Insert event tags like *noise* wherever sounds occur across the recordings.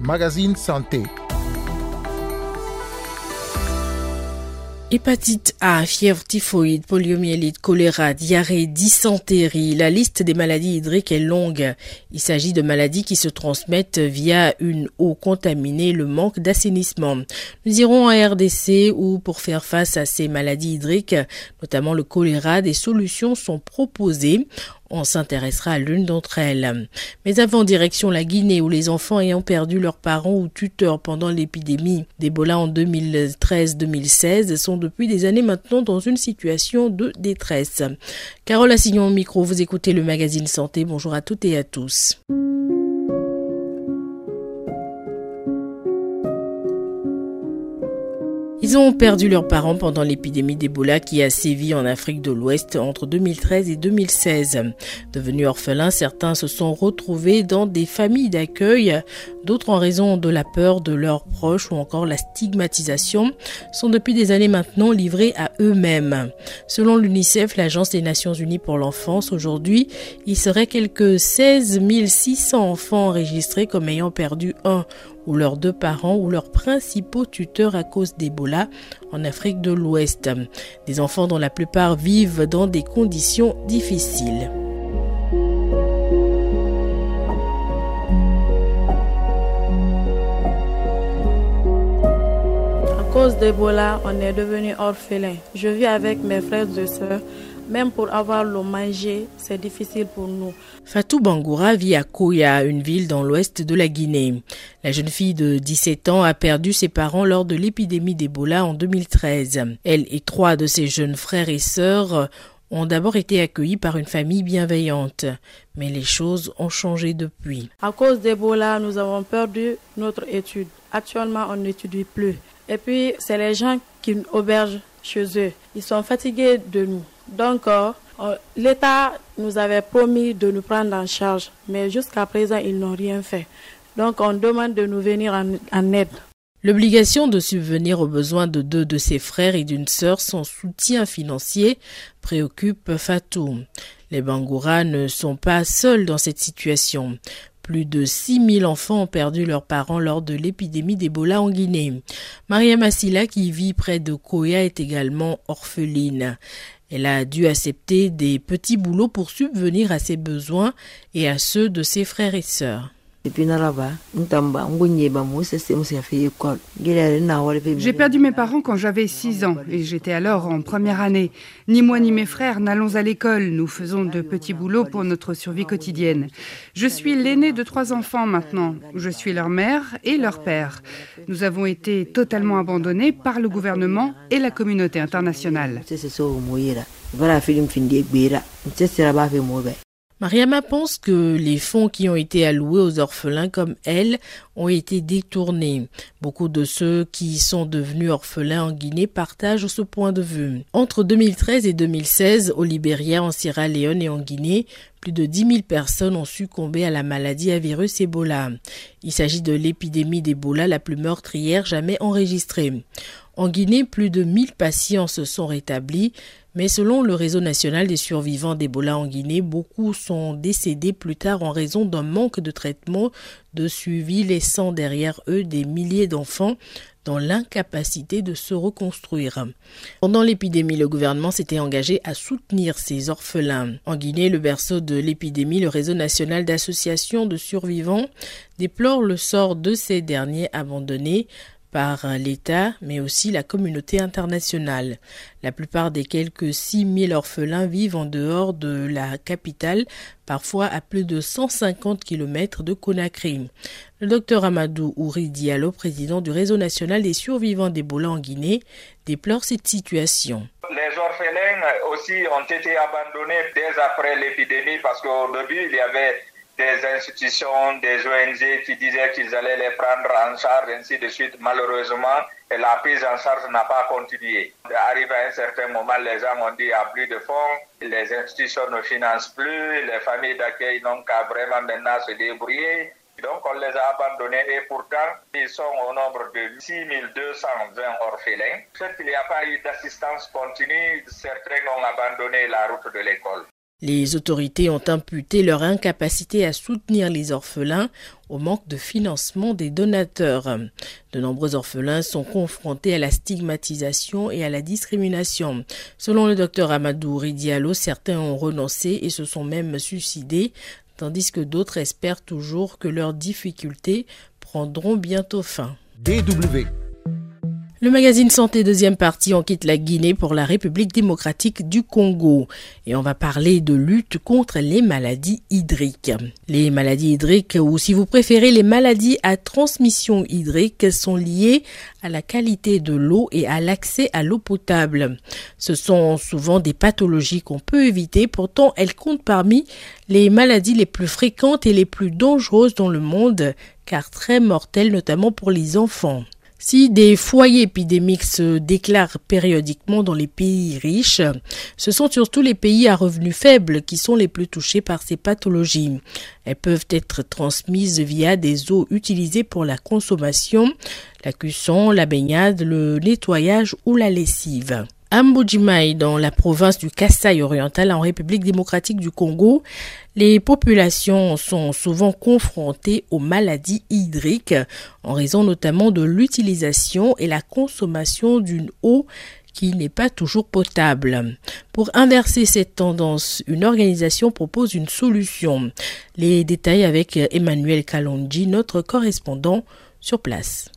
Magazine Santé. Hépatite A, fièvre typhoïde, poliomyélite, choléra, diarrhée, dysenterie. La liste des maladies hydriques est longue. Il s'agit de maladies qui se transmettent via une eau contaminée, le manque d'assainissement. Nous irons en RDC où, pour faire face à ces maladies hydriques, notamment le choléra, des solutions sont proposées. On s'intéressera à l'une d'entre elles. Mais avant, direction la Guinée, où les enfants ayant perdu leurs parents ou tuteurs pendant l'épidémie d'Ebola en 2013-2016 sont depuis des années maintenant dans une situation de détresse. Carole Assignon au micro, vous écoutez le magazine Santé. Bonjour à toutes et à tous. Ont perdu leurs parents pendant l'épidémie d'Ebola qui a sévi en Afrique de l'Ouest entre 2013 et 2016. Devenus orphelins, certains se sont retrouvés dans des familles d'accueil, d'autres en raison de la peur de leurs proches ou encore la stigmatisation, sont depuis des années maintenant livrés à eux-mêmes. Selon l'UNICEF, l'Agence des Nations Unies pour l'enfance, aujourd'hui, il serait quelques 16 600 enfants enregistrés comme ayant perdu un ou leurs deux parents ou leurs principaux tuteurs à cause d'Ebola en Afrique de l'Ouest. Des enfants dont la plupart vivent dans des conditions difficiles. À cause d'Ebola, on est devenu orphelin. Je vis avec mes frères et sœurs même pour avoir le manger, c'est difficile pour nous. Fatou Bangoura vit à Koya, une ville dans l'ouest de la Guinée. La jeune fille de 17 ans a perdu ses parents lors de l'épidémie d'Ebola en 2013. Elle et trois de ses jeunes frères et sœurs ont d'abord été accueillis par une famille bienveillante, mais les choses ont changé depuis. À cause d'Ebola, nous avons perdu notre étude. Actuellement, on n'étudie plus. Et puis, c'est les gens qui nous aubergent chez eux. Ils sont fatigués de nous. Donc, euh, l'État nous avait promis de nous prendre en charge, mais jusqu'à présent, ils n'ont rien fait. Donc, on demande de nous venir en, aide. L'obligation de subvenir aux besoins de deux de ses frères et d'une sœur sans soutien financier préoccupe Fatou. Les Bangoura ne sont pas seuls dans cette situation. Plus de 6000 enfants ont perdu leurs parents lors de l'épidémie d'Ebola en Guinée. Maria Massila, qui vit près de Koya, est également orpheline. Elle a dû accepter des petits boulots pour subvenir à ses besoins et à ceux de ses frères et sœurs. J'ai perdu mes parents quand j'avais 6 ans et j'étais alors en première année. Ni moi ni mes frères n'allons à l'école. Nous faisons de petits boulots pour notre survie quotidienne. Je suis l'aîné de trois enfants maintenant. Je suis leur mère et leur père. Nous avons été totalement abandonnés par le gouvernement et la communauté internationale. Mariama pense que les fonds qui ont été alloués aux orphelins comme elle ont été détournés. Beaucoup de ceux qui sont devenus orphelins en Guinée partagent ce point de vue. Entre 2013 et 2016, au Libéria, en Sierra Leone et en Guinée, plus de 10 000 personnes ont succombé à la maladie à virus Ebola. Il s'agit de l'épidémie d'Ebola la plus meurtrière jamais enregistrée. En Guinée, plus de 1000 patients se sont rétablis, mais selon le réseau national des survivants d'Ebola en Guinée, beaucoup sont décédés plus tard en raison d'un manque de traitement, de suivi, laissant derrière eux des milliers d'enfants dans l'incapacité de se reconstruire. Pendant l'épidémie, le gouvernement s'était engagé à soutenir ces orphelins. En Guinée, le berceau de l'épidémie, le réseau national d'associations de survivants déplore le sort de ces derniers abandonnés par l'État, mais aussi la communauté internationale. La plupart des quelques 6000 orphelins vivent en dehors de la capitale, parfois à plus de 150 km de Conakry. Le docteur Amadou Ouri Diallo, président du réseau national des survivants d'Ebola en Guinée, déplore cette situation. Les orphelins aussi ont été abandonnés dès après l'épidémie parce qu'au début, il y avait des institutions, des ONG qui disaient qu'ils allaient les prendre en charge, ainsi de suite. Malheureusement, la prise en charge n'a pas continué. Arrivé à un certain moment, les gens ont dit qu'il n'y a plus de fonds, les institutions ne financent plus, les familles d'accueil n'ont qu'à vraiment maintenant se débrouiller. Donc on les a abandonnés et pourtant ils sont au nombre de 6220 orphelins. Qu'il n'y a pas eu d'assistance continue, certains ont abandonné la route de l'école. Les autorités ont imputé leur incapacité à soutenir les orphelins au manque de financement des donateurs. De nombreux orphelins sont confrontés à la stigmatisation et à la discrimination. Selon le docteur Amadou Ridialo, certains ont renoncé et se sont même suicidés, tandis que d'autres espèrent toujours que leurs difficultés prendront bientôt fin. DW le magazine Santé deuxième partie, on quitte la Guinée pour la République démocratique du Congo et on va parler de lutte contre les maladies hydriques. Les maladies hydriques ou si vous préférez les maladies à transmission hydrique sont liées à la qualité de l'eau et à l'accès à l'eau potable. Ce sont souvent des pathologies qu'on peut éviter, pourtant elles comptent parmi les maladies les plus fréquentes et les plus dangereuses dans le monde car très mortelles notamment pour les enfants. Si des foyers épidémiques se déclarent périodiquement dans les pays riches, ce sont surtout les pays à revenus faibles qui sont les plus touchés par ces pathologies. Elles peuvent être transmises via des eaux utilisées pour la consommation, la cuisson, la baignade, le nettoyage ou la lessive. À dans la province du Kassai oriental en République démocratique du Congo, les populations sont souvent confrontées aux maladies hydriques en raison notamment de l'utilisation et la consommation d'une eau qui n'est pas toujours potable. Pour inverser cette tendance, une organisation propose une solution. Les détails avec Emmanuel Kalonji, notre correspondant sur place.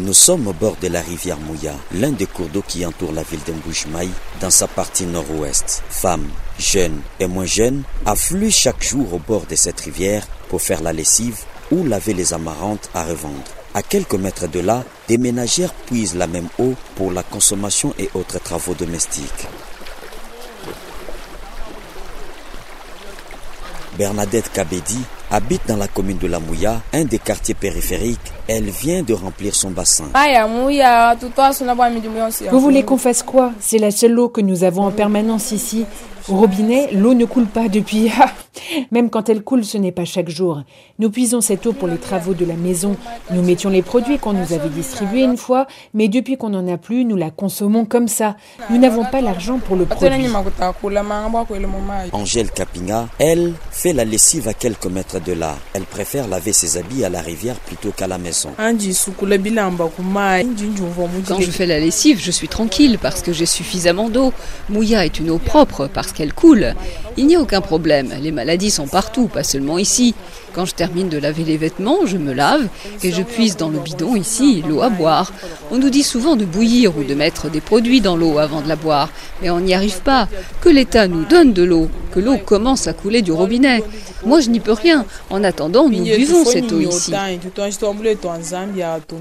Nous sommes au bord de la rivière Mouya, l'un des cours d'eau qui entoure la ville d'Mbouchmaï dans sa partie nord-ouest. Femmes, jeunes et moins jeunes affluent chaque jour au bord de cette rivière pour faire la lessive ou laver les amarantes à revendre. À quelques mètres de là, des ménagères puisent la même eau pour la consommation et autres travaux domestiques. Bernadette Kabedi habite dans la commune de La Mouya, un des quartiers périphériques. Elle vient de remplir son bassin. Vous voulez qu'on fasse quoi? C'est la seule eau que nous avons en permanence ici. Au robinet, l'eau ne coule pas depuis... *laughs* Même quand elle coule, ce n'est pas chaque jour. Nous puisons cette eau pour les travaux de la maison. Nous mettions les produits qu'on nous avait distribués une fois, mais depuis qu'on n'en a plus, nous la consommons comme ça. Nous n'avons pas l'argent pour le produit. Angèle Capinga, elle, fait la lessive à quelques mètres de là. Elle préfère laver ses habits à la rivière plutôt qu'à la maison. Quand je fais la lessive, je suis tranquille parce que j'ai suffisamment d'eau. Mouya est une eau propre parce qu'elle coule. Il n'y a aucun problème. Les maladies sont partout, pas seulement ici. Quand je termine de laver les vêtements, je me lave et je puise dans le bidon ici l'eau à boire. On nous dit souvent de bouillir ou de mettre des produits dans l'eau avant de la boire, mais on n'y arrive pas. Que l'État nous donne de l'eau, que l'eau commence à couler du robinet. Moi, je n'y peux rien. En attendant, nous buvons cette eau ici.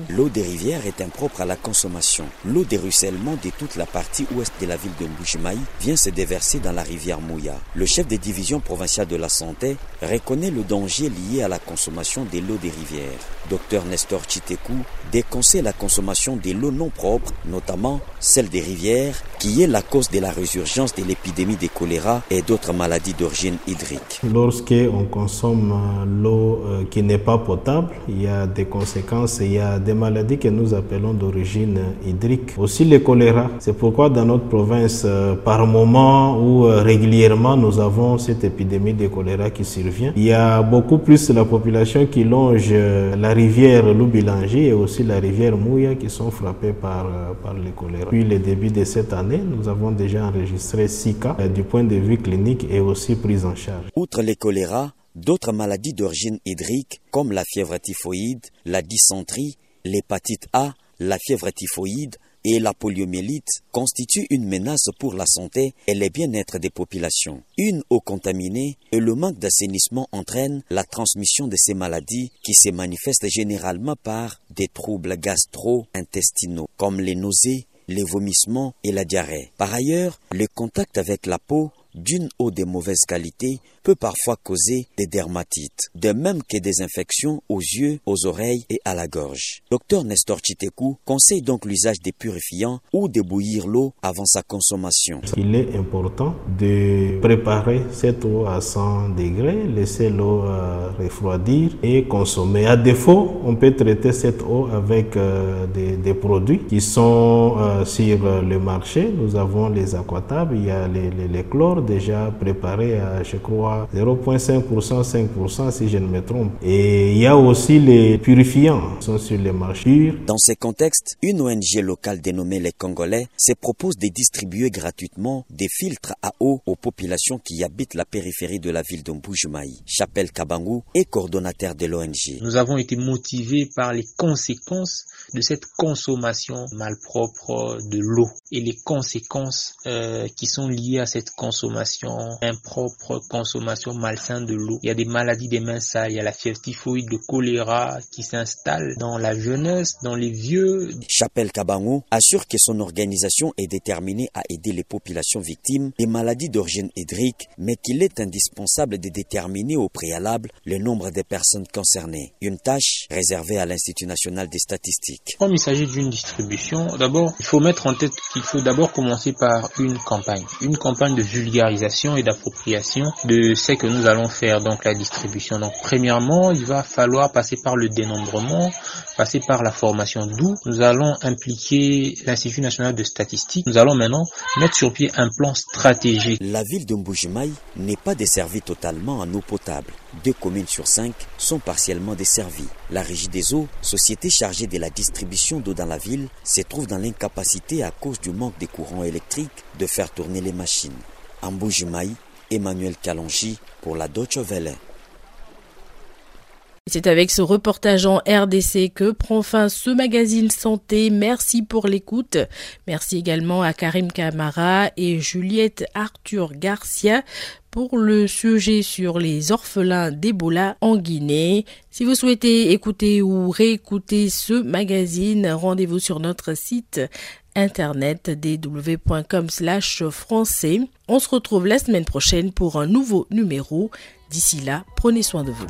L'eau des rivières est impropre à la consommation. L'eau des ruissellements de toute la partie ouest de la ville de Mboujimaï vient se déverser dans la rivière Mouya. Le chef des divisions provinciales de la santé reconnaît le danger lié à la consommation de l'eau des rivières. Docteur Nestor Chitekou déconseille la consommation de l'eau non propre, notamment celle des rivières, qui est la cause de la résurgence de l'épidémie de choléra et d'autres maladies d'origine hydrique. Lorsque on consomme euh, l'eau euh, qui n'est pas potable, il y a des conséquences, il y a des maladies que nous appelons d'origine hydrique. Aussi le choléra. C'est pourquoi dans notre province, euh, par moment ou régulièrement, nous avons cette épidémie de choléra qui survient. Il y a beaucoup plus la population qui longe la rivière Loubilanger et aussi la rivière Mouya qui sont frappées par, par le choléra. Depuis le début de cette année, nous avons déjà enregistré 6 cas du point de vue clinique et aussi prise en charge. Outre les choléra, d'autres maladies d'origine hydrique comme la fièvre typhoïde, la dysenterie, l'hépatite A, la fièvre typhoïde et la poliomyélite constituent une menace pour la santé et le bien-être des populations. Une eau contaminée et le manque d'assainissement entraînent la transmission de ces maladies qui se manifestent généralement par des troubles gastro-intestinaux comme les nausées, les vomissements et la diarrhée. Par ailleurs, le contact avec la peau d'une eau de mauvaise qualité peut parfois causer des dermatites, de même que des infections aux yeux, aux oreilles et à la gorge. Docteur Nestor Chitekou conseille donc l'usage des purifiants ou de bouillir l'eau avant sa consommation. Il est important de préparer cette eau à 100 degrés, laisser l'eau euh, refroidir et consommer. À défaut, on peut traiter cette eau avec euh, des, produits qui sont euh, sur le marché. Nous avons les aquatables, il y a les, les, les chlores déjà préparés à, je crois, 0,5%, 5% si je ne me trompe. Et il y a aussi les purifiants qui sont sur les marchés. Dans ce contexte, une ONG locale dénommée les Congolais se propose de distribuer gratuitement des filtres à eau aux populations qui habitent la périphérie de la ville de Mbujimai. Chapelle Kabangu est coordonnateur de l'ONG. Nous avons été motivés par les conséquences de cette consommation malpropre de l'eau et les conséquences euh, qui sont liées à cette consommation impropre, consommation malsaine de l'eau. Il y a des maladies des mains sales, il y a la fièvre typhoïde, le choléra qui s'installe dans la jeunesse, dans les vieux. Chapelle Kabango assure que son organisation est déterminée à aider les populations victimes des maladies d'origine hydrique, mais qu'il est indispensable de déterminer au préalable le nombre de personnes concernées. Une tâche réservée à l'Institut national des statistiques. Comme il s'agit d'une distribution, d'abord, il faut mettre en tête qu'il faut d'abord commencer par une campagne. Une campagne de vulgarisation et d'appropriation de ce que nous allons faire, donc la distribution. Donc, premièrement, il va falloir passer par le dénombrement, passer par la formation, d'où nous allons impliquer l'Institut national de statistique. Nous allons maintenant mettre sur pied un plan stratégique. La ville de Mbujimaï n'est pas desservie totalement en eau potable. Deux communes sur cinq sont partiellement desservies. La Régie des eaux, société chargée de la distribution d'eau dans la ville, se trouve dans l'incapacité à cause du manque de courants électriques de faire tourner les machines. En Mbujimaï, Emmanuel Kalonji pour la Deutsche Welle. C'est avec ce reportage en RDC que prend fin ce magazine santé. Merci pour l'écoute. Merci également à Karim Kamara et Juliette Arthur Garcia pour le sujet sur les orphelins d'Ebola en Guinée. Si vous souhaitez écouter ou réécouter ce magazine, rendez-vous sur notre site internet dw.com slash. On se retrouve la semaine prochaine pour un nouveau numéro. D'ici là, prenez soin de vous.